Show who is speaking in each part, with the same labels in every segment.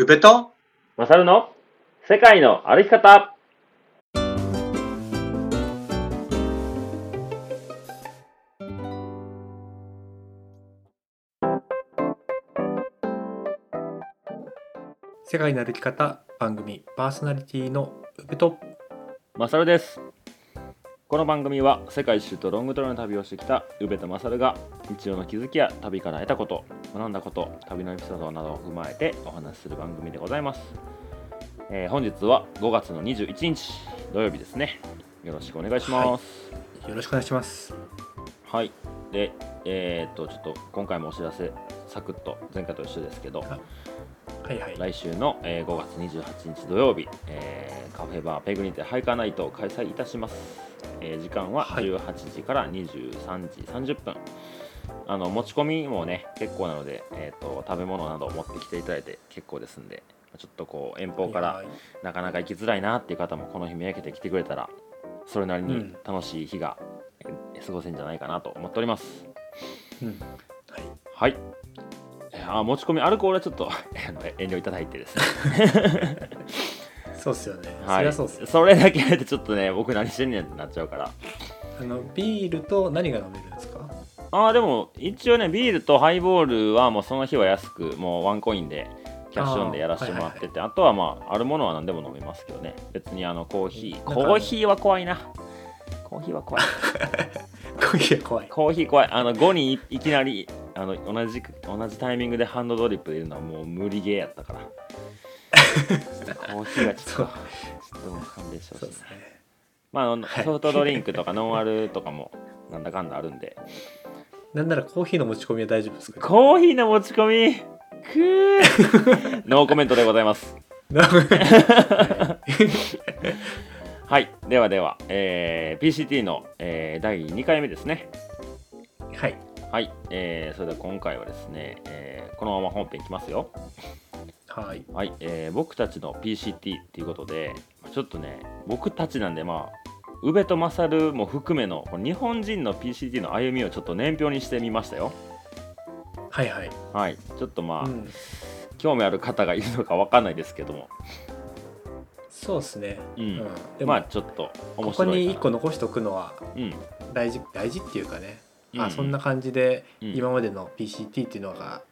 Speaker 1: 宇部と
Speaker 2: マサルの？世界の歩き方。
Speaker 3: 世界の歩き方番組パーソナリティの宇部と
Speaker 2: マサルです。この番組は世界一周とロングトレの旅をしてきた宇部とマサルが日常の気づきや旅から得たこと学んだこと旅のエピソードなどを踏まえてお話しする番組でございます、えー本日は5月の21日土曜日ですね。よろしくお願いします。
Speaker 3: よろしくお願いします。
Speaker 2: はい、でえーっとちょっと今回もお知らせサクッと前回と一緒ですけど
Speaker 3: はいはい。
Speaker 2: 来週の、えー5月28日土曜日、えーカフェバーペグにてハイカーナイトを開催いたします、えー時間は
Speaker 3: はい。
Speaker 2: 18時から23時30分、あの持ち込みもね結構なので、えー、と食べ物などを持ってきていただいて結構ですんでちょっとこう遠方から
Speaker 3: はい
Speaker 2: なかなか行きづらいなっていう方もこの日めがけて来てくれたらそれなりに
Speaker 3: うん。
Speaker 2: 楽しい日が、えー過ごせんじゃないかなと思っております。
Speaker 3: うん。はい。
Speaker 2: はい。えーあ持ち込みアルコールはちょっと 遠慮いただいてですね
Speaker 3: そうっすよね、そ
Speaker 2: はい、
Speaker 3: りゃそうっすよ。
Speaker 2: それだけやってちょっとね僕何してんねんってなっちゃうから。
Speaker 3: あのビールと何が飲めるんですか？
Speaker 2: ああでも一応ねビールとハイボールはもうその日は安くもうワンコインでキャッシュオンでやらせてもらっててあ,、とはまああるものは何でも飲みますけどね。別にあのコーヒー。コーヒーは怖いな。コーヒーは怖い。
Speaker 3: コーヒー怖い。
Speaker 2: コーヒー怖い。あの5にいいきなりあの同じ同じタイミングでハンドドリップ入れるのはもう無理ゲーやったからコーヒーはちょっとちょっともう勘弁してほしい
Speaker 3: ですね。
Speaker 2: まあソフトドリンクとかノンアルとかもなんだかんだあるんで。
Speaker 3: なんならコーヒーの持ち込みは大丈夫ですか
Speaker 2: コーヒーの持ち込み？くー。ノーコメントでございます。はい。ではでは、えー PCT の、えー第2回目ですね。
Speaker 3: はい。
Speaker 2: はい、えーそれでは今回はですね、えーこのまま本編いきますよ
Speaker 3: はい。
Speaker 2: はい、えー僕たちの PCT っていうことでちょっとね僕たちなんでまあ宇部と勝も含めの日本人の PCT の歩みをちょっと年表にしてみましたよ。
Speaker 3: はいはい、
Speaker 2: はいちょっとまあ、
Speaker 3: うん、
Speaker 2: 興味ある方がいるのかわかんないですけども。
Speaker 3: そうですね。
Speaker 2: うん。
Speaker 3: でも、
Speaker 2: まあちょっと面
Speaker 3: ここ
Speaker 2: 白い
Speaker 3: に1個残しておくのは
Speaker 2: うん。
Speaker 3: 大事大事っていうかね、
Speaker 2: うん。
Speaker 3: あそんな感じで
Speaker 2: うん。
Speaker 3: 今までの PCT っていうのが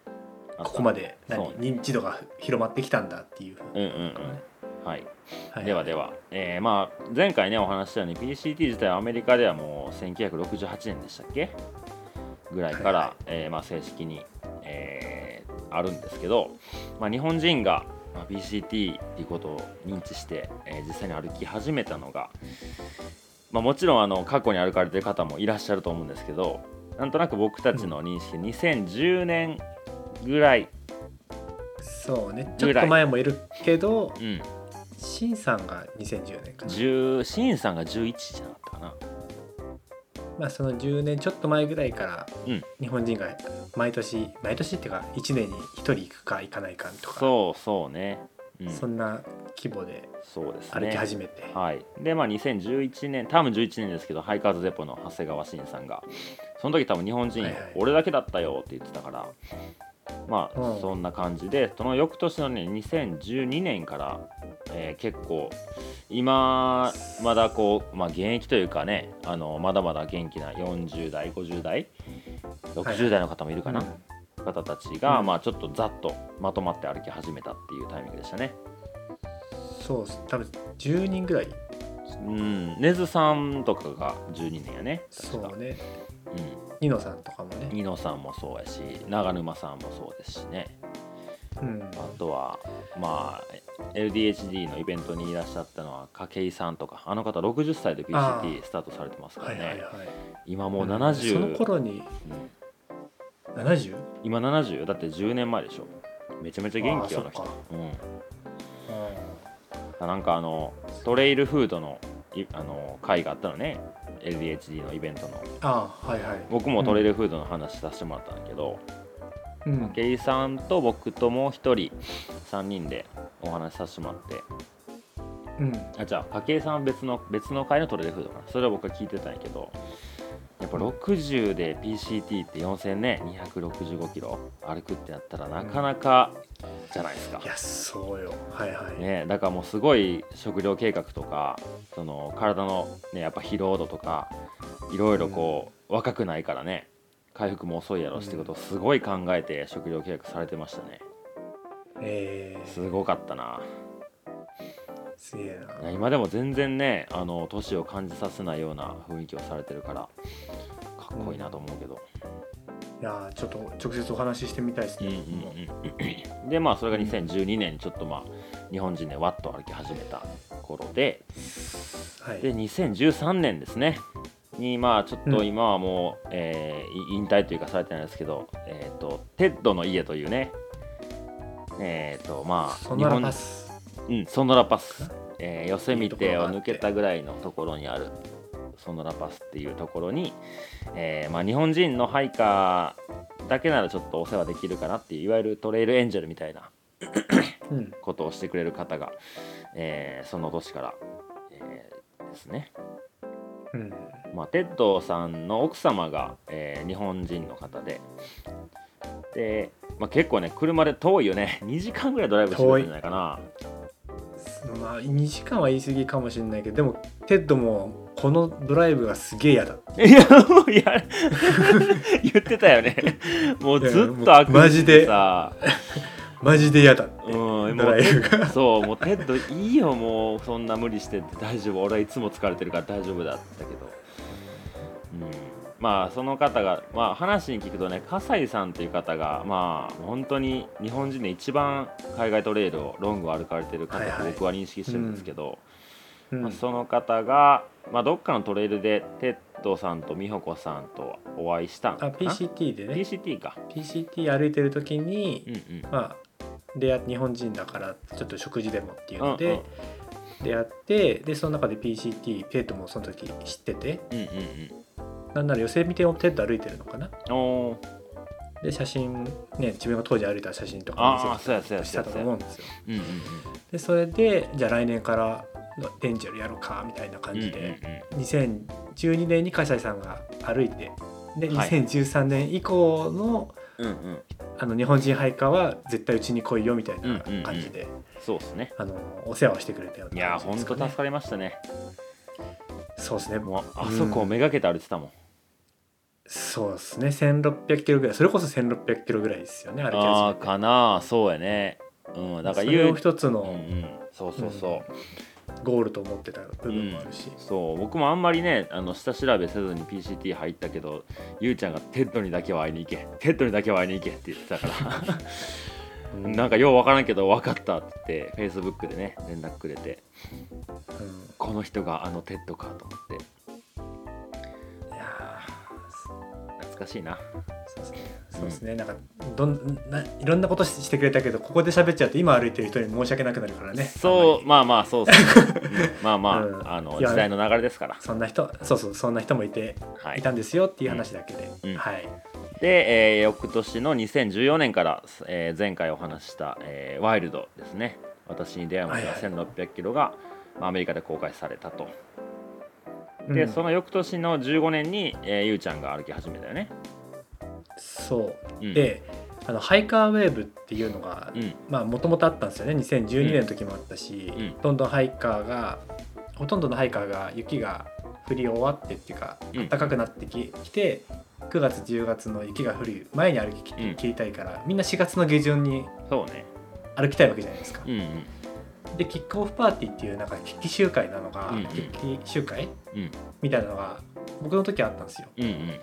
Speaker 3: ここまで何認知度が広まってきたんだっていうふうに
Speaker 2: うんうんうん。はい、
Speaker 3: はい。
Speaker 2: ではでは、えーまあ前回ねお話ししたように PCT 自体はアメリカではもう1968年でしたっけ？ぐらいから、
Speaker 3: はいはい。
Speaker 2: えーまあ、正式に、えーあるんですけど、まあ、日本人が、まあ、PCT っていうことを認知して、えー実際に歩き始めたのが、まあ、もちろんあの過去に歩かれてる方もいらっしゃると思うんですけどなんとなく僕たちの認識、2010年ぐらい、
Speaker 3: そうね。ちょっと前もいるけど
Speaker 2: うん、
Speaker 3: シンさんが2010年かな。
Speaker 2: 10シンさんが11じゃなかったかな。
Speaker 3: まあその10年ちょっと前ぐらいから
Speaker 2: うん。
Speaker 3: 日本人が毎年毎年っていうか1年に1人行くか行かないかとか
Speaker 2: そうそうね、うん、
Speaker 3: そんな規模で
Speaker 2: そうですね。
Speaker 3: 歩き始めて、
Speaker 2: はい、でまあ2011年多分11年ですけどハイカーズデポの長谷川慎さんがその時多分日本人、
Speaker 3: はいはい。
Speaker 2: 俺だけだったよって言ってたからまあ、
Speaker 3: うん。
Speaker 2: そんな感じでその翌年のね2012年から、えー結構今まだこう、まあ、現役というかねあのまだまだ元気な40代50代60代の方もいるかな、
Speaker 3: うん
Speaker 2: 方たちが、
Speaker 3: うん。
Speaker 2: まあちょっとざっとまとまって歩き始めたっていうタイミングでしたね。
Speaker 3: そうっす。多分10人ぐらい。
Speaker 2: うん、根津さんとかが12年やね確か。
Speaker 3: そうね。
Speaker 2: うん、
Speaker 3: ニノさんとかもね、
Speaker 2: ニノさんもそうやし長沼さんもそうですしね。
Speaker 3: うん、
Speaker 2: あとはまあ LDHD のイベントにいらっしゃったのは筧さんとかあの方60歳で
Speaker 3: あ
Speaker 2: PCT スタートされてますからね、
Speaker 3: はいはいはい。
Speaker 2: 今もう
Speaker 3: うん。
Speaker 2: 70、
Speaker 3: その頃に
Speaker 2: うん。
Speaker 3: 70?
Speaker 2: 今70だって10年前でしょ。めちゃめちゃ元気よあの人。
Speaker 3: あーそっか。
Speaker 2: うん。なんかあのトレイルフードのいあの会があったのね。LDHD のイベントの。
Speaker 3: ああはいはい。
Speaker 2: 僕もトレイルフードの話させてもらったんだけど、
Speaker 3: うん。
Speaker 2: 武井さんと僕ともう一人3人でお話しさせてもらって。
Speaker 3: うん。
Speaker 2: あじゃあ武井さんは別の別の会のトレイルフードかな。それは僕は聞いてたんやけどやっぱ60で PCT って4000ね265キロ歩くってなったらなかなかじゃないですか。
Speaker 3: い、やそうよ。はいはい、
Speaker 2: ね、だからもうすごい食料計画とかその体の、ね、やっぱ疲労度とかいろいろこう、若くないからね回復も遅いやろしってことをすごい考えて食料計画されてましたね。
Speaker 3: えー、
Speaker 2: すごかったな
Speaker 3: すげえ
Speaker 2: いや今でも全然ねあの年を感じさせないような雰囲気をされてるからかっこいいなと思うけど、
Speaker 3: いやーちょっと直接お話ししてみたいです
Speaker 2: うん
Speaker 3: ね、
Speaker 2: うんうん、でまあそれが2012年にちょっとまあ日本人でワッと歩き始めた頃で
Speaker 3: はい。
Speaker 2: で2013年ですね。にまあちょっと今はもう、えーい引退というかされてないですけど、えー、とテッドの家というねえっ、とまあ
Speaker 3: ソノラパス
Speaker 2: うん、ソノラパス、えー、ヨセミテを抜けたぐらいのところにある。ソノラパスっていうところに、えーまあ、日本人のハイカーだけならちょっとお世話できるかなっていういわゆるトレイルエンジェルみたいな
Speaker 3: うん。
Speaker 2: ことをしてくれる方が、えーその年から、えーですね、
Speaker 3: うん。
Speaker 2: まあ、テッドさんの奥様が、えー日本人の方で。で、まあ、結構ね車で遠いよね。2時間ぐらいドライブしてくれたんじゃないかな
Speaker 3: まあ2時間は言い過ぎかもしれないけどでもテッドもこのドライブがすげえ嫌だ。
Speaker 2: いやもういや 言ってたよね。もうずっと悪
Speaker 3: マジで。
Speaker 2: さ。
Speaker 3: マジで嫌だ。って
Speaker 2: うんも
Speaker 3: ドライブが。
Speaker 2: うそうもうテッドいいよもうそんな無理して。大丈夫。俺はいつも疲れてるから大丈夫だったけど、うん、まあその方が、まあ、話に聞くとね笠井さんという方がまあ本当に日本人で一番海外トレイルをロングを歩かれてる方と僕は認識してるんですけど、
Speaker 3: うん。
Speaker 2: まあ、その方が、まあ、どっかのトレイルでテッドさんと美穂子さんとお会いしたんか
Speaker 3: あ
Speaker 2: な
Speaker 3: PCT でね。
Speaker 2: PCT か。
Speaker 3: PCT 歩いてる時に、
Speaker 2: うんうん。
Speaker 3: まあ出会っ日本人だからちょっと食事でもっていうので
Speaker 2: うんうん。
Speaker 3: 出会ってでその中で PCT ペットもその時知ってて。
Speaker 2: うんうん
Speaker 3: なんならヨセミテをテッド歩いてるのかな？で写真ね自分が当時歩いた写真とか
Speaker 2: ああそうや
Speaker 3: 見
Speaker 2: そうや。
Speaker 3: せたと思うんですよ。
Speaker 2: うんうん
Speaker 3: でそれでじゃあ来年からデンジェルやろうかみたいな感
Speaker 2: うんうん
Speaker 3: じで、2012年に笠井さんが歩いてで
Speaker 2: はい。
Speaker 3: 2013年以降の,、
Speaker 2: うんうん。うん
Speaker 3: あの日本人ハイカーは絶対うちに来いよみたいな
Speaker 2: うんうんうん。
Speaker 3: 感じで、
Speaker 2: そうですね。
Speaker 3: あのお世話をしてくれたよう
Speaker 2: い
Speaker 3: な感じ
Speaker 2: やーほんと
Speaker 3: ですかね
Speaker 2: 助かりましたね。
Speaker 3: そうですね。
Speaker 2: もうあそこをめがけて歩いてたもん、
Speaker 3: そうですね。1600キロぐらい。それこそ1600キロぐらいですよね。歩き
Speaker 2: ああ
Speaker 3: 始めて
Speaker 2: かな。そうやね。うん。だから
Speaker 3: それを
Speaker 2: ううん
Speaker 3: 一つの
Speaker 2: うんそうそうそう、
Speaker 3: ゴールと思ってた部分もあるし、
Speaker 2: そう。僕もあんまりねあの下調べせずに PCT 入ったけどゆうちゃんがテッドにだけは会いに行け。テッドにだけは会いに行けって言ってたから。
Speaker 3: うん。
Speaker 2: なんかようわからんけど分かったって言って Facebook でね連絡くれて。
Speaker 3: うん。
Speaker 2: この人があのテッドかと思って懐かしいな。
Speaker 3: ーそうですね。そうですね、なんかどんないろんなことししてくれたけどここで喋っちゃうと今歩いてる人に申し訳なくなるからね。
Speaker 2: そうまあまあそうそう、う んまあまあ、
Speaker 3: うん。
Speaker 2: あの時代の流れですから。
Speaker 3: そんな人そうそうそんな人もいて、
Speaker 2: はい。
Speaker 3: い、たんですよっていう話だけで、
Speaker 2: うん。
Speaker 3: はい。
Speaker 2: で、えー翌年の2014年から、えー前回お話しした、えーワイルドですね。私に出会うまでは
Speaker 3: はい
Speaker 2: 1600キロが、まあアメリカで公開されたとで、
Speaker 3: うん。
Speaker 2: その翌年の15年に、えーゆうちゃんが歩き始めたよね。
Speaker 3: そう。
Speaker 2: うん。
Speaker 3: であのハイカーウェーブっていうのがもともとあったんですよね。2012年の時もあったし、
Speaker 2: うん。
Speaker 3: どんどんハイカーがほとんどのハイカーが雪が降り終わってっていうか
Speaker 2: うん。
Speaker 3: 暖かくなってき,、きて9月10月の雪が降る前に歩き
Speaker 2: うん。
Speaker 3: 切りたいから、みんな4月の下旬に歩きたいわけじゃないですか。
Speaker 2: うんうん
Speaker 3: でキックオフパーティーっていうなんか決起集会なのが、
Speaker 2: うんうん。
Speaker 3: 集会？
Speaker 2: うん。
Speaker 3: みたいなのが僕の時あったんですよ。
Speaker 2: うんうん。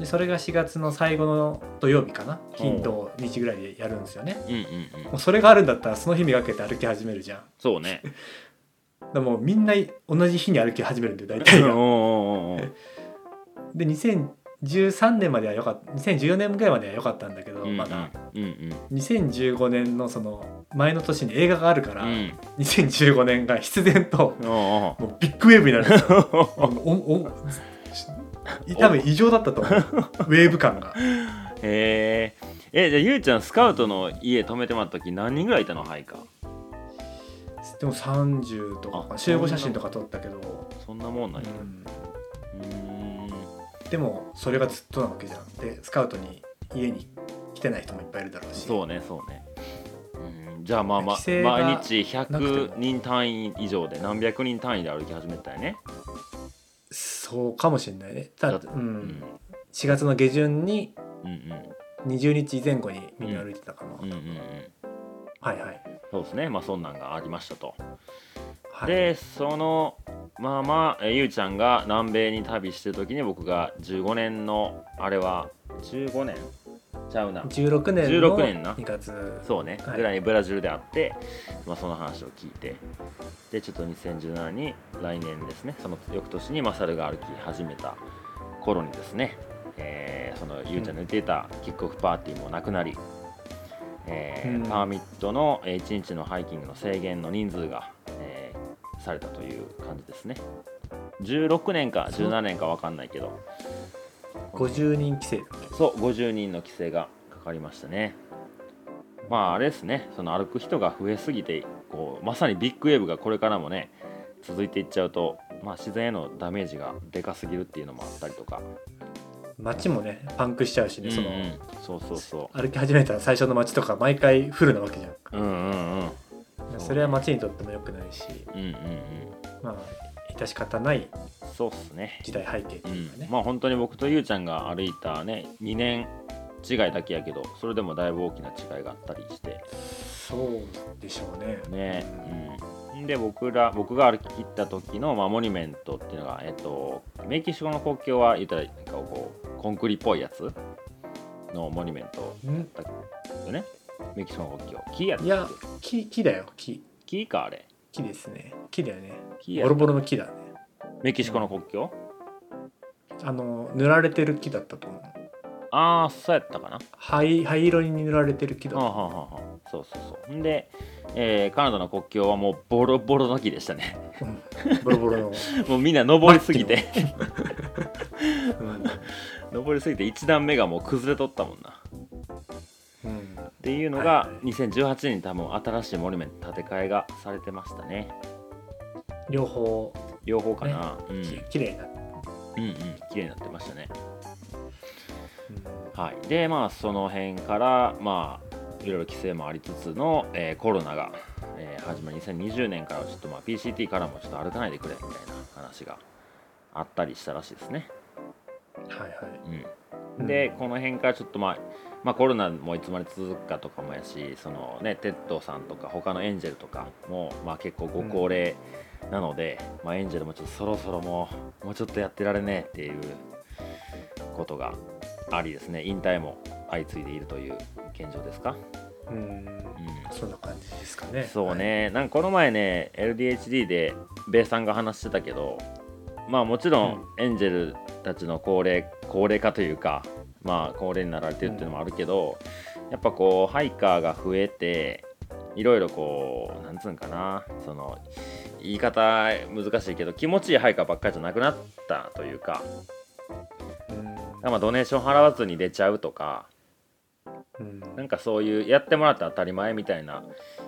Speaker 3: でそれが4月の最後の土曜日かな？金土日ぐらいでやるんですよね。
Speaker 2: うんうんうん。
Speaker 3: もうそれがあるんだったらその日めがけて歩き始めるじゃん。
Speaker 2: そうね。
Speaker 3: でもうみんな同じ日に歩き始めるんで大体が。で2013年まではよかった2014年ぐらいまでは良かったんだけど、
Speaker 2: うんうん。
Speaker 3: まだ。
Speaker 2: うんうん。
Speaker 3: 2015年のその前の年に映画があるから、
Speaker 2: うん。
Speaker 3: 2015年が必然ともうビッグウェーブになる。んですよ。
Speaker 2: ー
Speaker 3: おお多分異常だったと思うウェーブ感が
Speaker 2: へええじゃあゆうちゃんスカウトの家泊めてもらった時何人ぐらいいたのハイ
Speaker 3: でも30とか
Speaker 2: あ
Speaker 3: 集合写真とか撮ったけど、
Speaker 2: そんなもんなんや
Speaker 3: うんでもそれがずっとなわけじゃん。でスカウトに家に来てない人もいっぱいいるだろうし。
Speaker 2: そうねそうね、うん、じゃあまあまあ毎日
Speaker 3: なくても。
Speaker 2: 100人単位以上で何百人単位で歩き始めたよね。
Speaker 3: そうかもしれないね。た
Speaker 2: だ
Speaker 3: だ、う、
Speaker 2: うん。ん。
Speaker 3: 4月の下旬に
Speaker 2: うん
Speaker 3: 20日前後にみんな歩いてたかな、
Speaker 2: うんうんうんうん。
Speaker 3: はいはい、
Speaker 2: そうですね。まあそんなんがありましたと、
Speaker 3: はい、
Speaker 2: でそのまあまあえゆうちゃんが南米に旅してる時に僕が15年のあれは15年？ちゃうな。
Speaker 3: 16年
Speaker 2: 16
Speaker 3: の
Speaker 2: 年な
Speaker 3: ？2月。
Speaker 2: そうね、
Speaker 3: はい。
Speaker 2: ぐらいにブラジルで会って、まあ、その話を聞いて。でちょっと2017に来年ですね。その翌年にマサルが歩き始めた頃にですね、えーそのゆうちゃんの言っていたキックオフパーティーもなくなり、えー
Speaker 3: うん。
Speaker 2: パーミットの1日のハイキングの制限の人数が、えーされたという感じですね。16年か
Speaker 3: そう。
Speaker 2: 17年か分かんないけど。
Speaker 3: 50人規制
Speaker 2: そう50人の規制がかかりましたね。まああれですね。その歩く人が増えすぎてこうまさにビッグウェーブがこれからもね続いていっちゃうと、まあ、自然へのダメージがでかすぎるっていうのもあったりとか、
Speaker 3: 街もねパンクしちゃうしね、その
Speaker 2: うんうん。そうそうそ
Speaker 3: 歩き始めた最初の街とか毎回フルなわけじゃん。
Speaker 2: ううんうんうんそ
Speaker 3: れは街にとっても良くないし
Speaker 2: うんうんうん。
Speaker 3: まあ致し方ない
Speaker 2: そうっすね。
Speaker 3: 時代背景って
Speaker 2: う
Speaker 3: いうかね、
Speaker 2: ん。まあ本当に僕とゆうちゃんが歩いたね2年違いだけやけどそれでもだいぶ大きな違いがあったりして。
Speaker 3: そうでしょうね。
Speaker 2: ね、うん、で僕ら僕が歩き切った時の、まあ、モニュメントっていうのが、えっと、メキシコの国境は言ったらなんかこうコンクリっぽいやつのモニュメント
Speaker 3: うん
Speaker 2: だよねメキシコの国境木やったっ
Speaker 3: いや
Speaker 2: け
Speaker 3: 木木だよ木。
Speaker 2: 木かあれ。
Speaker 3: 木ですね。木だよね。
Speaker 2: 木や
Speaker 3: ボロボロの木だね。
Speaker 2: メキシコの国境、
Speaker 3: あの塗られてる木だったと思う。
Speaker 2: ああそうやったかな。
Speaker 3: 灰灰色に塗られてる木だった。
Speaker 2: はあはあそうそうそう。んで、えーカナダの国境はもうボロボロの木でしたね。
Speaker 3: うん。ボロボロの、
Speaker 2: もうみんな登りすぎて。
Speaker 3: うん
Speaker 2: 登りすぎて1段目がもう崩れとったもんな。
Speaker 3: うん
Speaker 2: っていうのが
Speaker 3: はい。はい
Speaker 2: 2018年に多分新しいモニュメント建て替えがされてましたね。
Speaker 3: 両方。
Speaker 2: 両方かな、
Speaker 3: き綺麗になって、
Speaker 2: うんうん。うん綺麗になってましたね。
Speaker 3: うん。
Speaker 2: はい。でまあその辺からまあいろいろ規制もありつつの、えーコロナが、えー始まり2020年からはちょっとまあ PCT からもちょっと歩かないでくれみたいな話があったりしたらしいですね。
Speaker 3: はいはい。
Speaker 2: うん。でこの辺からちょっとまあまあコロナもいつまで続くかとかもやしそのねテッドさんとか他のエンジェルとかもまあ結構ご高齢なので、まあエンジェルもちょっとそろそろもうもうちょっとやってられねえっていうことがありですね。引退も相次いでいるという現状ですか、
Speaker 3: うん。
Speaker 2: うん、
Speaker 3: そんな感じですかね。
Speaker 2: そうね、なんかこの前ね LDHD でベイさんが話してたけどまあもちろん。エンジェルたちの高齢高齢化というかまあ高齢になられてるっていうのもあるけど、やっぱこうハイカーが増えていろいろこうなんつうんかなその言い方難しいけど気持ちいいハイカーばっかりじゃなくなったというか
Speaker 3: うん。
Speaker 2: まあドネーション払わずに出ちゃうとか
Speaker 3: うん。
Speaker 2: なんかそういうやってもらって当たり前みたいな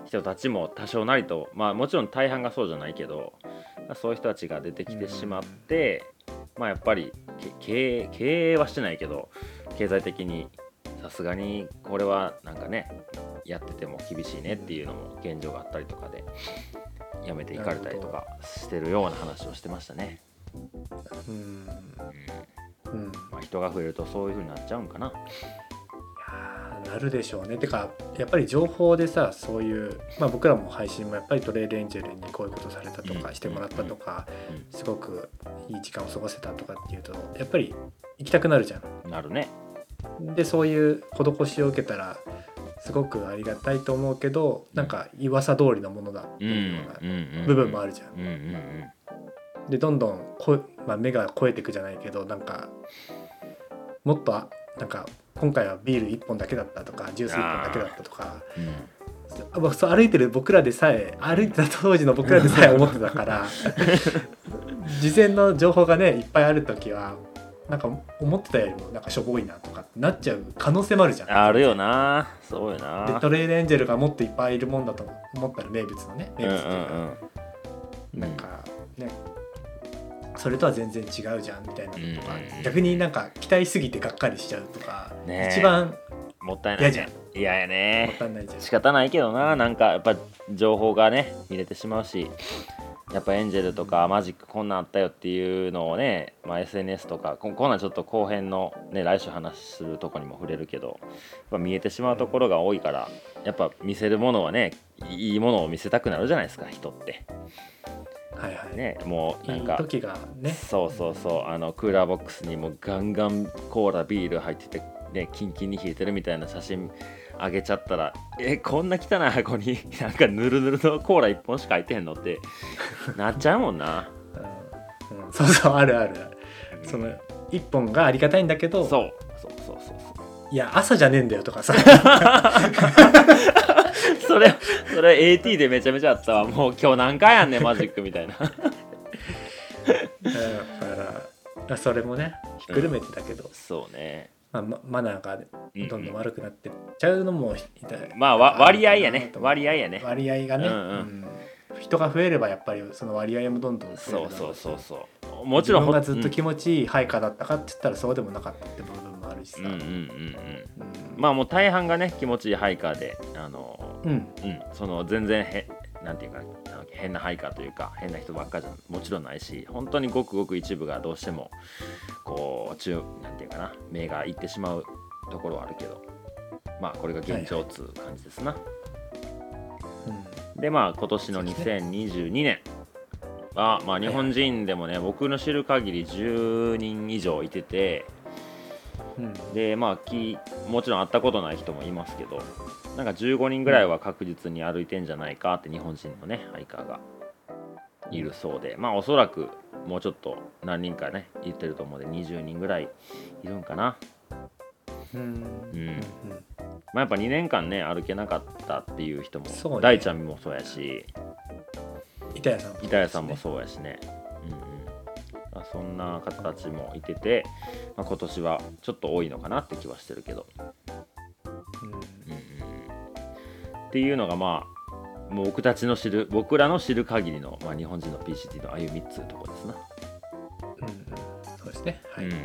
Speaker 2: 人たちも多少なりとまあもちろん大半がそうじゃないけどそういう人たちが出てきてしまって、まあやっぱりけ経営はしてないけど経済的にさすがにこれはなんかねやってても厳しいねっていうのも現状があったりとかでやめていかれたりとかしてるような話をしてましたね。
Speaker 3: うん。
Speaker 2: うん。
Speaker 3: うん。
Speaker 2: まあ、人が増えるとそういう風になっちゃうんかな。
Speaker 3: なるでしょうね。てかやっぱり情報でさそういう、まあ、僕らも配信もやっぱりトレイルエンジェルにこういうことされたと
Speaker 2: うん。
Speaker 3: かしてもらったとか
Speaker 2: うん。
Speaker 3: すごくいい時間を過ごせたとかっていうとやっぱり行きたくなるじゃ
Speaker 2: なるね。
Speaker 3: ん。でそういう施しを受けたらすごくありがたいと思うけどなんか噂通りのものだって
Speaker 2: うん。
Speaker 3: いうような部分もあるじゃん。でどんどんこ、まあ、目が超えていくじゃないけどなんかもっとあなんか今回はビール1本だけだったとかジュース1本だけだったとか。
Speaker 2: うん。
Speaker 3: そう歩いてる僕らでさえ歩いてた当時の僕らでさえ思ってたから 事前の情報がねいっぱいある時はなんか思ってたよりもなんかしょぼいなとかってなっちゃう可能性もあるじゃん。
Speaker 2: あるよな。そうよ
Speaker 3: で
Speaker 2: な
Speaker 3: トレイルエンジェルがもっといっぱいいるもんだと思ったら名物のね名
Speaker 2: うんうん
Speaker 3: 物っていうか、
Speaker 2: うん。
Speaker 3: なんかねそれとは全然違うじゃんみたいなのとか、
Speaker 2: うん
Speaker 3: 逆になんか期待しすぎてがっかりしちゃうとか、
Speaker 2: ねえ。
Speaker 3: 一番
Speaker 2: もったいない
Speaker 3: 嫌じゃん。
Speaker 2: 嫌や
Speaker 3: もっ
Speaker 2: ね
Speaker 3: たいないじゃん。
Speaker 2: 仕方ないけどな。なんかやっぱ情報がね見れてしまうし。やっぱエンジェルとかマジックこんなんあったよっていうのをね、まあ、SNS とかここんなんちょっと後編の、ね、来週話するとこにも触れるけどやっぱ見えてしまうところが多いからやっぱ見せるものはねいいものを見せたくなるじゃないですか人って
Speaker 3: はいはい、
Speaker 2: ねもうないんか
Speaker 3: い時がね。
Speaker 2: そうそうそうあのクーラーボックスにもガンガンコーラビール入っててねキンキンに冷えてるみたいな写真あげちゃったらえこんな汚い箱に なんかぬるぬるのコーラ1本しか入ってへんのってなっちゃうもんな。
Speaker 3: うん。うん。そうそうあるある。その一本がありがたいんだけど
Speaker 2: そうそうそうそう。
Speaker 3: いや朝じゃねえんだよとかさ
Speaker 2: それそれ AT でめちゃめちゃあったわ。もう今日何回やんねん マジックみたいな。
Speaker 3: だからそれもねひっくるめてだけど、
Speaker 2: そうね。
Speaker 3: まあ、ママナーが
Speaker 2: うん
Speaker 3: どんどん悪くなってっちゃうのも痛い。
Speaker 2: まあわ割合やね。割合やね。
Speaker 3: 割合がね、
Speaker 2: うんうん。
Speaker 3: うん。人が増えればやっぱりその割合もどんどん増えるだろ
Speaker 2: そうそうそうそう。もちろん
Speaker 3: 自分がずっと
Speaker 2: うん。
Speaker 3: 気持ちいい配下だったかって言ったらそうでもなかったって部分もあるしさ、
Speaker 2: うんうんうんうん。
Speaker 3: うん
Speaker 2: まあもう大半がね気持ちいいハイカーであの
Speaker 3: うん。
Speaker 2: うん。その全然へなんていうか変なハイカーというか変な人ばっかじゃもちろんないし本当にごくごく一部がどうしてもこう中なんていうかな目がいってしまうところはあるけど。まあこれが現状っつう感じですな、
Speaker 3: うん。
Speaker 2: でまあ今年の2022年はまあ日本人でもね僕の知る限り10人以上いてて
Speaker 3: うん。
Speaker 2: でまあきもちろん会ったことない人もいますけどなんか15人ぐらいは確実に歩いてんじゃないかって日本人のねハイカーが。いるそうで。まあおそらくもうちょっと何人かね言ってると思うんで20人ぐらいいるんかな。
Speaker 3: うん。
Speaker 2: うん。まあやっぱ2年間ね歩けなかったっていう人も
Speaker 3: そうね。
Speaker 2: 大ちゃんもそうやし。
Speaker 3: 板谷さんも
Speaker 2: 板谷さんもそうやしね。うんうん。まあそんな方たちもいてて、まあ、今年はちょっと多いのかなって気はしてるけど。
Speaker 3: うん
Speaker 2: っていうのがまあもう僕たちの知る僕らの知る限りの、まあ、日本人の PCT の歩みっつうとこですな、
Speaker 3: うんうん。そうですね。はい、
Speaker 2: うんうん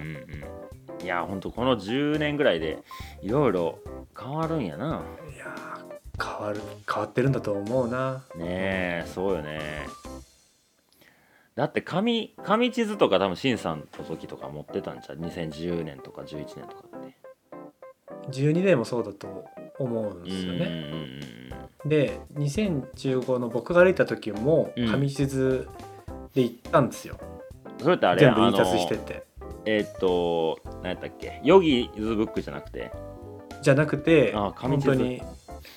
Speaker 2: うん。いやほんとこの10年ぐらいでいろいろ変わるんやな。い
Speaker 3: やー変わる変わってるんだと思うな。
Speaker 2: ねえそうよね。だって紙紙地図とか多分しんさんの時とか持ってたんちゃう？2010年とか11年とかって。
Speaker 3: 12年もそうだと思うんですよね、で2015の僕が歩いた時も
Speaker 2: うん。
Speaker 3: 紙地図で行ったんですよ、
Speaker 2: うんそれってあれ
Speaker 3: 全部印刷してて。
Speaker 2: えーっと何やったっけ？ヨギズブックじゃなくて？
Speaker 3: じゃなくて本当に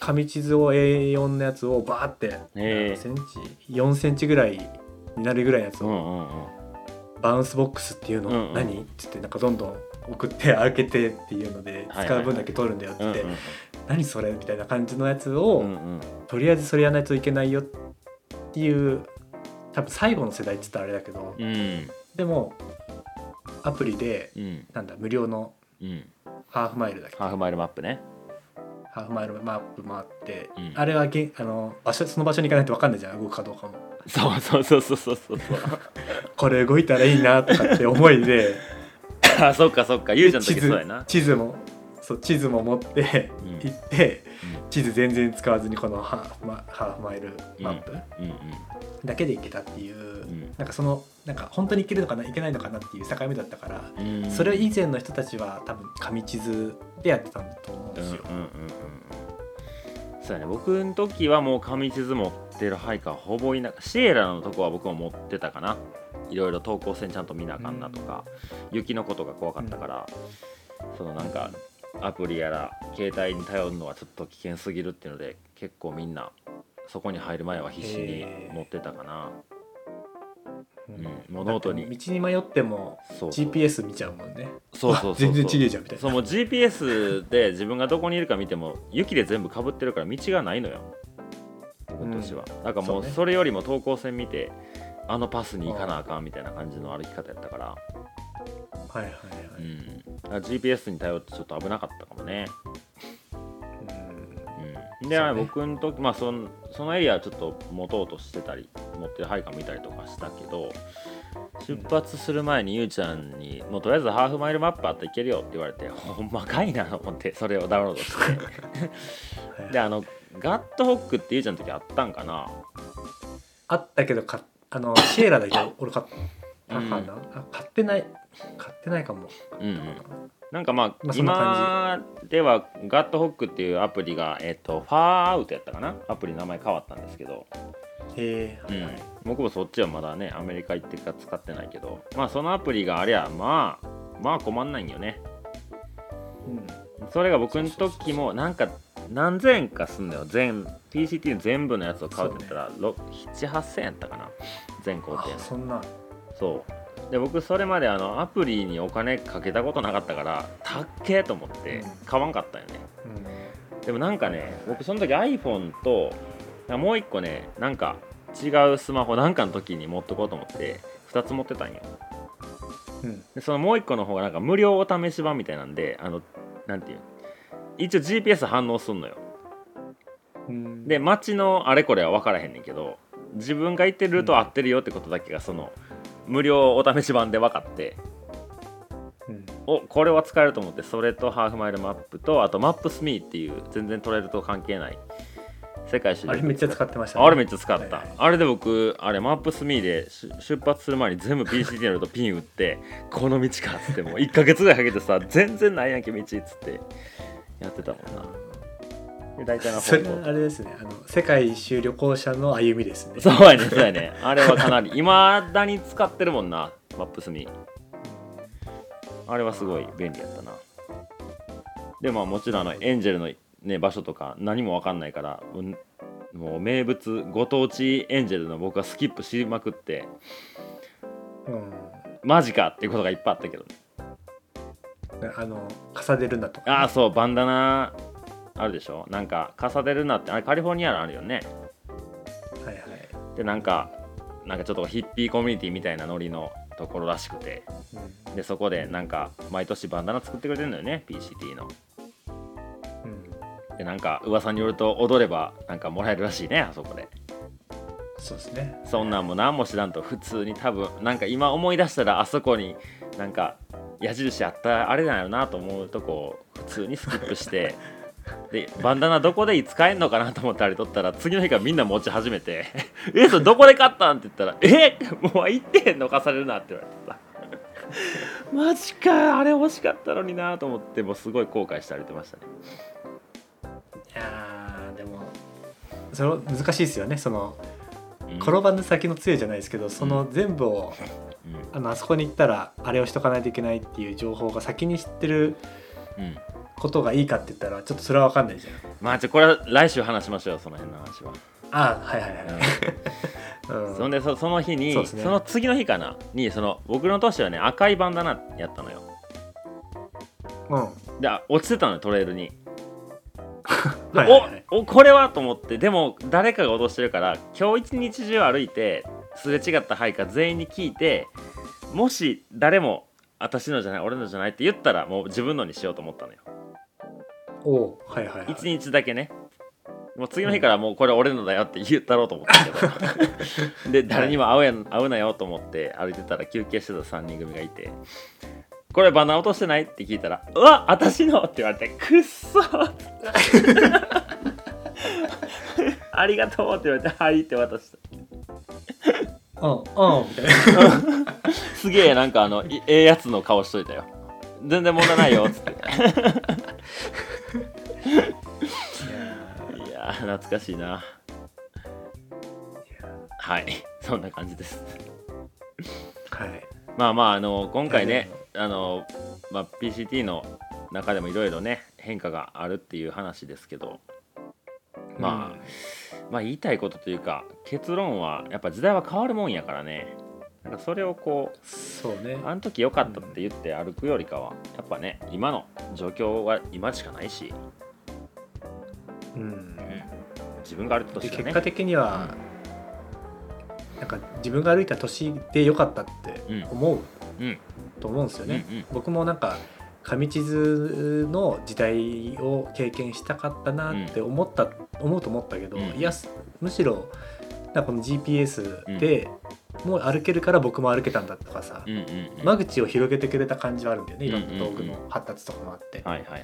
Speaker 3: 紙地図を A4 のやつをバーって何センチ4センチぐらいになるぐらいのやつを、
Speaker 2: うんうんうん。
Speaker 3: バウンスボックスっていうの、
Speaker 2: うんうん。
Speaker 3: 何？って言ってなんかどんどん送って開けてっていうので
Speaker 2: はい
Speaker 3: 使う分だけ取るんだよって
Speaker 2: うん
Speaker 3: 言って、何それみたいな感じのやつを、
Speaker 2: うんうん。
Speaker 3: とりあえずそれやらないといけないよっていう多分最後の世代って言ったらあれだけど、
Speaker 2: うん。
Speaker 3: でもアプリで
Speaker 2: うん。
Speaker 3: なんだ無料の
Speaker 2: うん。
Speaker 3: ハーフマイルだっけ？
Speaker 2: ハーフマイルマップね。
Speaker 3: ハーフマイルマップもあって、
Speaker 2: うん。
Speaker 3: あれはげあの場所その場所に行かないと分かんないじゃん動くかどうかも。
Speaker 2: そうそうそうそうそうそう。
Speaker 3: これ動いたらいいなとかって思いで。
Speaker 2: あそっかそっか。ゆうちゃんの
Speaker 3: 地
Speaker 2: そうやな。
Speaker 3: 地図もそう地図も持って
Speaker 2: うん。
Speaker 3: 行って、地図全然使わずにこのハーフマハーフマイルマップ
Speaker 2: うんうん。
Speaker 3: だけで行けたっていう、
Speaker 2: ん。
Speaker 3: なんかそのなんか本当に行けるのかないけないのかなっていう境目だったから、
Speaker 2: うん。
Speaker 3: それ以前の人たちは多分紙地図でやってたんだと思うん
Speaker 2: うんうんうん
Speaker 3: ですよ。
Speaker 2: うん。そうやね。僕の時はもう紙地図持ってるハイカーほぼいなシエラのとこは僕も持ってたかな。いろいろ投稿線ちゃんと見なあかんなとか、雪のことが怖かったから、そのなんかアプリやら携帯に頼るのはちょっと危険すぎるっていうので結構みんなそこに入る前は必死に持ってたかな、
Speaker 3: うん
Speaker 2: うんもうノートに。
Speaker 3: 道に迷っても GPS 見ちゃうもんね。
Speaker 2: そうそう
Speaker 3: 全然違えじゃんみたいな。
Speaker 2: そうもう GPS で自分がどこにいるか見ても雪で全部かぶってるから道がないのよ。僕としては、だからもう
Speaker 3: そ
Speaker 2: れよりも等高線見てあのパスに行かなあかんみたいな感じの歩き方やったから,、
Speaker 3: はいはいはい。
Speaker 2: うん、GPS に頼ってちょっと危なかったかもね、
Speaker 3: うん。
Speaker 2: うん、で、
Speaker 3: ね。
Speaker 2: 僕の時まあそのそのエリアはちょっと持とうとしてたり持ってるハイカー見たりとかしたけど出発する前にゆうちゃんに「もうとりあえずハーフマイルマップあったらいけるよ」って言われてほんまかいなと思ってそれをダウンロードして。であの Guthook ってゆうちゃんの時あったんかな？
Speaker 3: あったけどかあのシエラだけ俺買ったかな、あ買ってない。買ってないかも。
Speaker 2: うんうん。な。んかまあ、
Speaker 3: まあ
Speaker 2: 今では Guthook っていうアプリが、えっと、ファーアウトやったかな？アプリの名前変わったんですけど、
Speaker 3: へえ、
Speaker 2: うん、僕もそっちはまだねアメリカ行ってから使ってないけど。まあそのアプリがありゃまあまあ困んないんよね。
Speaker 3: うん。
Speaker 2: それが僕の時もなんか何千円かすんのよ。全 PCT の全部のやつを買うって言ったら、78000円やったかな？全工程の。
Speaker 3: あそんな
Speaker 2: そう。で僕それまであのアプリにお金かけたことなかったからたっけーと思って
Speaker 3: うん。
Speaker 2: 買わんかったよね、
Speaker 3: うん。
Speaker 2: でもなんかね僕その時 iPhone ともう一個ねなんか違うスマホなんかの時に持っとこうと思って2つ持ってたんよ。
Speaker 3: うん。
Speaker 2: でそのもう一個の方がなんか無料お試し版みたいなんであのなんていう一応 GPS 反応すんのよ。
Speaker 3: うん。
Speaker 2: で街のあれこれは分からへんねんけど自分が行ってるルート合ってるよってことだけがその無料お試し版で分かって。
Speaker 3: うん。
Speaker 2: おこれは使えると思ってそれとハーフマイルマップとあとマップスミーっていう全然トレイルと関係ない。世界史
Speaker 3: あれめっちゃ使ってましたね。
Speaker 2: あれめっちゃ使った、
Speaker 3: はいはい。
Speaker 2: あれで僕あれマップスミーでし出発する前に全部 PCT のルートピン打って この道かっつってもう1ヶ月ぐらいかけてさ全然ないやんけ道っつってやってたもんな。で大体の
Speaker 3: そ
Speaker 2: 方向
Speaker 3: れあれですね。あの世界一周旅行者の歩みですね。
Speaker 2: そうやねそうやね。あれはかなり。いまだに使ってるもんなマップスミ。あれはすごい便利やったな。でまあもちろんあのエンジェルの、ね、場所とか何も分かんないからうんもう名物ご当地エンジェルの僕はスキップしまくって
Speaker 3: うん。
Speaker 2: マジかっていうことがいっぱいあったけど。ね
Speaker 3: あの重ねるなとか
Speaker 2: ああそうバンダナあるでしょ？なんかカサデルナってあれカリフォルニアのあるよね。
Speaker 3: はいはい。
Speaker 2: でなんかなんかちょっとヒッピーコミュニティみたいなノリのところらしくて。
Speaker 3: うん。
Speaker 2: でそこでなんか毎年バンダナ作ってくれてるのよね PCT の。
Speaker 3: うん。
Speaker 2: でなんか噂によると踊ればなんかもらえるらしいねあそこで。
Speaker 3: そうですね。
Speaker 2: そんなんも何も知らんと普通に多分なんか今思い出したらあそこになんか矢印あったあれなんやろなと思うとこ普通にスキップして でバンダナどこでいつ買えんのかなと思ってあれ取ったら次の日からみんな持ち始めて「えそれどこで買ったん?」って言ったら「えもう行ってへんのかされるな」って言われてさ マジかあれ欲しかったのになと思ってもうすごい後悔してあげてましたね
Speaker 3: いやーでも。それ難しいですよね。その
Speaker 2: うん。
Speaker 3: 転ばぬ先の杖じゃないですけどその全部を
Speaker 2: うん。
Speaker 3: あのあそこに行ったらあれをしとかないといけないっていう情報が先に知ってる
Speaker 2: うん
Speaker 3: ことがいいかって言ったらちょっとそれは分かんないじゃん。
Speaker 2: まあじゃあこれは来週話しましょうその辺の話は、
Speaker 3: あはいはいはい、うん。
Speaker 2: そんでそその日にそ,、
Speaker 3: ね。
Speaker 2: の次の日かなにその僕の年はね赤いバンダナやったのよ。
Speaker 3: うん。
Speaker 2: であ落ちてたのよトレイルに、で
Speaker 3: はいはいはい。
Speaker 2: おおこれはと思ってでも誰かが落としてるから今日一日中歩いてすれ違った配下全員に聞いてもし誰も私のじゃない俺のじゃないって言ったらもう自分のにしようと思ったのよ
Speaker 3: おうはいはいはい。
Speaker 2: 1日だけね。もう次の日からもうこれ俺のだよって言ったろうと思ったけど。で誰にも会うやん会うなよと思って歩いてたら休憩してた3人組がいて「これバナー落としてない?」って聞いたら「うわ私の!」って言われて「くっそ!」ありがとうって言われて「はい」って渡した。
Speaker 3: うんうんみたいな。
Speaker 2: すげえなんかあのいええやつの顔しといたよ。全然問題ないよっつって懐かしいな。はい。そんな感じです。
Speaker 3: はい。
Speaker 2: まあまああの今回ねあの、まあ、PCT の中でもいろいろね変化があるっていう話ですけど。まあ、まあ言いたいことというか結論はやっぱ時代は変わるもんやからね。なんかそれをこう
Speaker 3: そうね。
Speaker 2: あの時良かったって言って歩くよりかはやっぱね今の状況は今しかないし。
Speaker 3: うん
Speaker 2: 自分が歩いた
Speaker 3: で
Speaker 2: 年はね。
Speaker 3: 結果的にはなんか自分が歩いた年で良かったって思う
Speaker 2: うん。
Speaker 3: と思うんですよね、
Speaker 2: うんうん。
Speaker 3: 僕もなんか紙地図の時代を経験したかったなって思った、思うと思ったけど、
Speaker 2: うん。
Speaker 3: いやすむしろなこの GPS でも歩けるから僕も歩けたんだとかさ、
Speaker 2: うんうんうん。
Speaker 3: 間口を広げてくれた感じはあるんだよね。いろん
Speaker 2: うんうん。うん
Speaker 3: な道具の発達とかもあって、
Speaker 2: はいはいはい。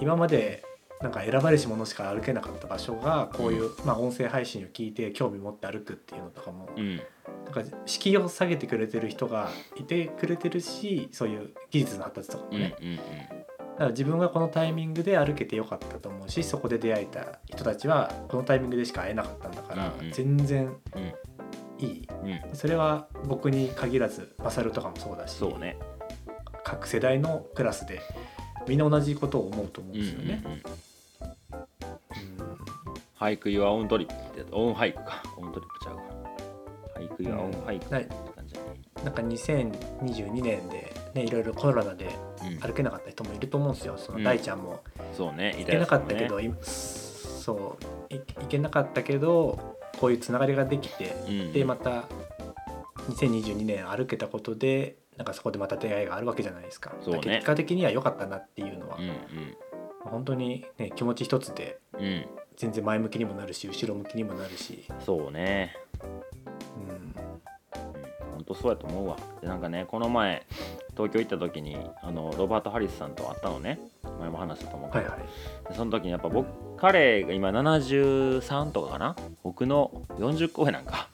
Speaker 3: 今までなんか選ばれし者しか歩けなかった場所がこういう、まあ、音声配信を聞いて興味持って歩くっていうのとかも、
Speaker 2: うん。
Speaker 3: なんか敷居を下げてくれてる人がいてくれてるしそういう技術の発達とかも
Speaker 2: うんうん
Speaker 3: ね、だから自分がこのタイミングで歩けてよかったと思うしそこで出会えた人たちはこのタイミングでしか会えなかったんだから、
Speaker 2: うんうん。
Speaker 3: 全然
Speaker 2: うん。
Speaker 3: いい。
Speaker 2: うん。うん
Speaker 3: それは僕に限らずマサルとかもそうだし
Speaker 2: そうね。
Speaker 3: 各世代のクラスでみんな同じことを思うと思うん
Speaker 2: うん
Speaker 3: ですよね。
Speaker 2: うんうん
Speaker 3: うん
Speaker 2: 俳句ユアオントリップってオン俳句か。オントリップちゃうわ。俳って感じだね。
Speaker 3: なんか2022年で、ね、いろいろコロナで
Speaker 2: うん。
Speaker 3: 歩けなかった人もいると思うんですよ。その
Speaker 2: うん。
Speaker 3: 大ちゃんも。
Speaker 2: そうね。
Speaker 3: 行けなかったけど、
Speaker 2: い
Speaker 3: 今そうい行けなかったけどこういうつながりができて、
Speaker 2: うん。
Speaker 3: でまた2022年歩けたことでなんかそこでまた出会いがあるわけじゃないですか。
Speaker 2: そうね。
Speaker 3: 結果的には良かったなっていうのは、
Speaker 2: うん
Speaker 3: 本当に、ね、気持ち一つで
Speaker 2: うんうん
Speaker 3: 全然前向きにもなるし後ろ向きにもなるし、
Speaker 2: そうね。
Speaker 3: うん、
Speaker 2: 本当そうやと思うわ。でなんかねこの前東京行った時にあのロバート・ハリスさんと会ったのね。前も話したと思うけど、
Speaker 3: はいはい。
Speaker 2: でその時にやっぱ僕彼が今73とかかな？僕の40個上なんか。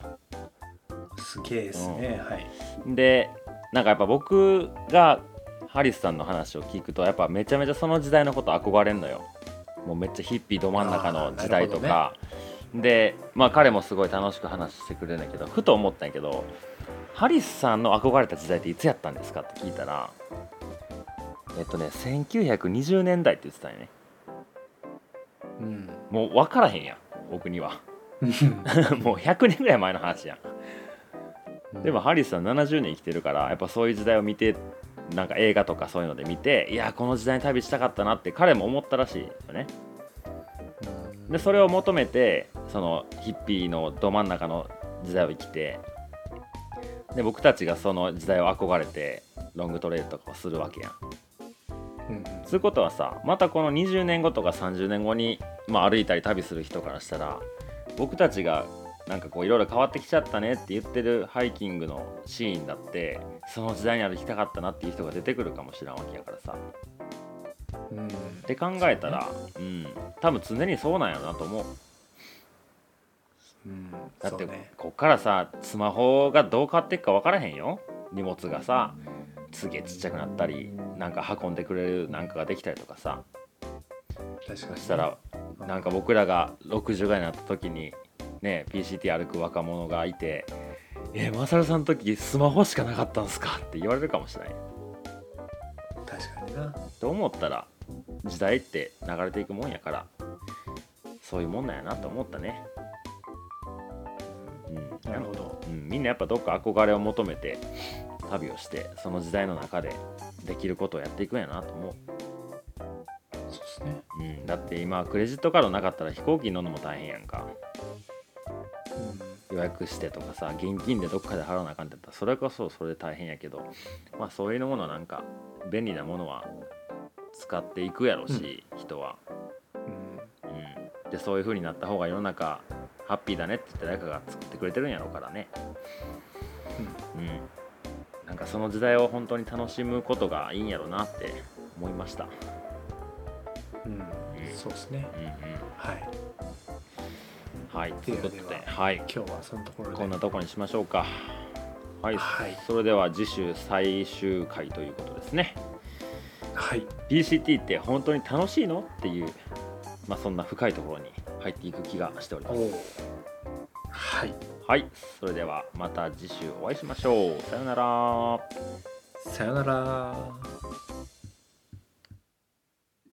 Speaker 3: すげえですね、はい。
Speaker 2: でなんかやっぱ僕がハリスさんの話を聞くとやっぱめちゃめちゃその時代のこと憧れんのよもうめっちゃヒッピーど真ん中の時代とか、でまあ彼もすごい楽しく話してくれるんだけどふと思ったんやけどハリスさんの憧れた時代っていつやったんですかって聞いたらえっとね1920年代って言ってたんよね。
Speaker 3: うん。
Speaker 2: もう分からへんやん僕には。もう100年ぐらい前の話やん。でもハリスさん70年生きてるからやっぱそういう時代を見てなんか映画とかそういうので見ていやこの時代に旅したかったなって彼も思ったらしいよね。
Speaker 3: うん。
Speaker 2: でそれを求めてそのヒッピーのど真ん中の時代を生きてで僕たちがその時代を憧れてロングトレイルとかをするわけやん。
Speaker 3: うん
Speaker 2: そういうことはさまたこの20年後とか30年後に、まあ、歩いたり旅する人からしたら僕たちがなんかこういろいろ変わってきちゃったねって言ってるハイキングのシーンだってその時代に歩きたかったなっていう人が出てくるかもしれんわけやからさ。
Speaker 3: うん
Speaker 2: って考えたらう、ん多分常にそうなんやろなと思う。
Speaker 3: うん。
Speaker 2: だってこっからさスマホがどう変わっていくか分からへんよ。荷物がさすげえちっちゃくなったりなんか運んでくれるなんかができたりとかさ。
Speaker 3: 確かに
Speaker 2: そしたらなんか僕らが60ぐらいになった時にね PCT 歩く若者がいて「えマサルさんの時スマホしかなかったんすか?」って言われるかもしれない。
Speaker 3: 確かにな。
Speaker 2: と思ったら時代って流れていくもんやからそういうもんなんやなと思ったね。うん。
Speaker 3: なるほど。
Speaker 2: うん、みんなやっぱどっか憧れを求めて旅をしてその時代の中でできることをやっていくんやなと思
Speaker 3: そうですね。
Speaker 2: う、うん、だって今クレジットカードなかったら飛行機に乗るのも大変やんか予約してとかさ現金でどっかで払わなあかんってやったらそれこそそれで大変やけどまあそういうものなんか便利なものは使っていくやろし、人は、
Speaker 3: うん。うん。
Speaker 2: うん、でそういう風になった方が世の中ハッピーだねって言って誰かが作ってくれてるんやろうからね。うん。なんかその時代を本当に楽しむことがいいんやろうなって思いました。
Speaker 3: うん。うん。そうですね。
Speaker 2: うんうん。
Speaker 3: はい
Speaker 2: はいということで
Speaker 3: では
Speaker 2: い。
Speaker 3: 今日はそのところで。
Speaker 2: こんなとこにしましょうか。はい、
Speaker 3: はい。
Speaker 2: それでは次週最終回ということですね。
Speaker 3: はい。
Speaker 2: PCT って本当に楽しいの？っていうまあそんな深いところに入っていく気がしております。
Speaker 3: はい。
Speaker 2: はい。それではまた次週お会いしましょう。さようなら。
Speaker 3: さよなら